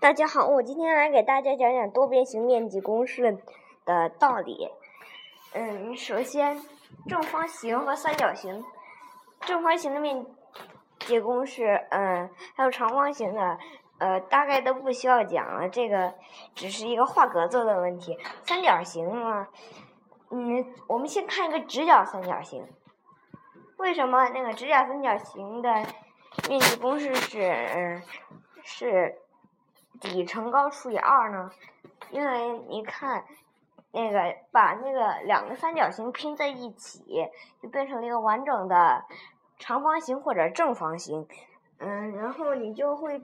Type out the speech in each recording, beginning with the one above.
大家好，我今天来给大家讲讲多边形面积公式的道理。嗯，首先正方形和三角形，正方形的面积公式，嗯，还有长方形的，呃，大概都不需要讲了，这个只是一个画格子的问题。三角形嘛，嗯，我们先看一个直角三角形。为什么那个直角三角形的面积公式是嗯是？底乘高除以二呢？因为你看，那个把那个两个三角形拼在一起，就变成了一个完整的长方形或者正方形。嗯，然后你就会，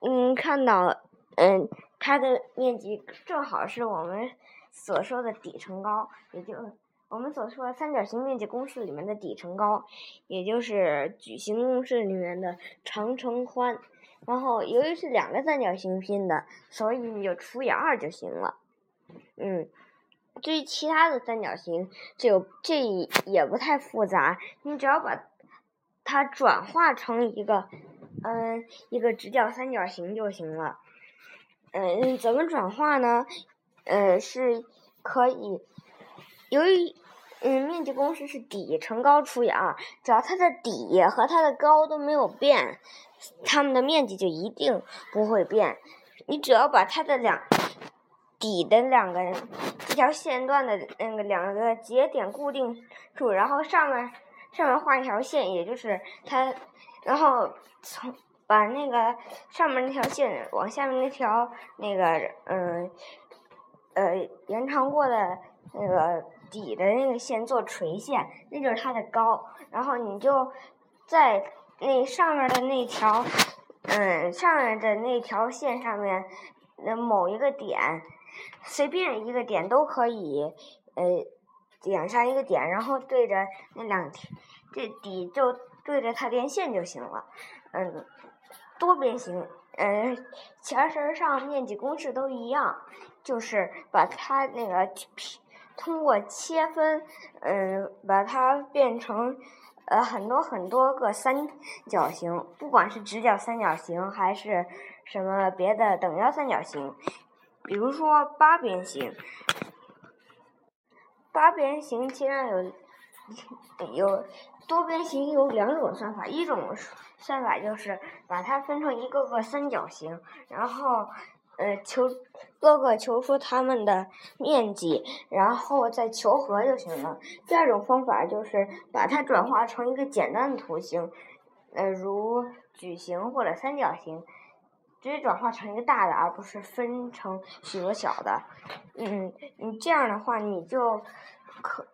嗯，看到，嗯，它的面积正好是我们所说的底乘高，也就我们所说的三角形面积公式里面的底乘高，也就是矩形公式里面的长乘宽。然后，由于是两个三角形拼的，所以你就除以二就行了。嗯，至于其他的三角形，这这也不太复杂，你只要把它转化成一个嗯一个直角三角形就行了。嗯，怎么转化呢？呃，是可以，由于面积公式是底乘高除以二，只要它的底和它的高都没有变。它们的面积就一定不会变，你只要把它的两底的两个这条线段的那个两个节点固定住，然后上面上面画一条线，也就是它，然后从把那个上面那条线往下面那条那个嗯呃延长过的那个底的那个线做垂线，那就是它的高，然后你就在。那上面的那条，嗯，上面的那条线上面的某一个点，随便一个点都可以，呃，点上一个点，然后对着那两，这底就对着它连线就行了。嗯，多边形，嗯，前身上面积公式都一样，就是把它那个通过切分，嗯，把它变成。呃，很多很多个三角形，不管是直角三角形还是什么别的等腰三角形，比如说八边形。八边形其实有有多边形有两种算法，一种算法就是把它分成一个个三角形，然后。呃，求各个求出它们的面积，然后再求和就行了。第二种方法就是把它转化成一个简单的图形，呃，如矩形或者三角形，直接转化成一个大的，而不是分成许多小的。嗯，你这样的话，你就可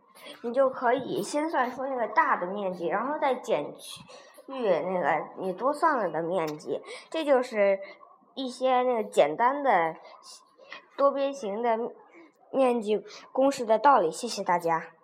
你就可以先算出那个大的面积，然后再减去那个你多算了的面积，这就是。一些那个简单的多边形的面积公式的道理，谢谢大家。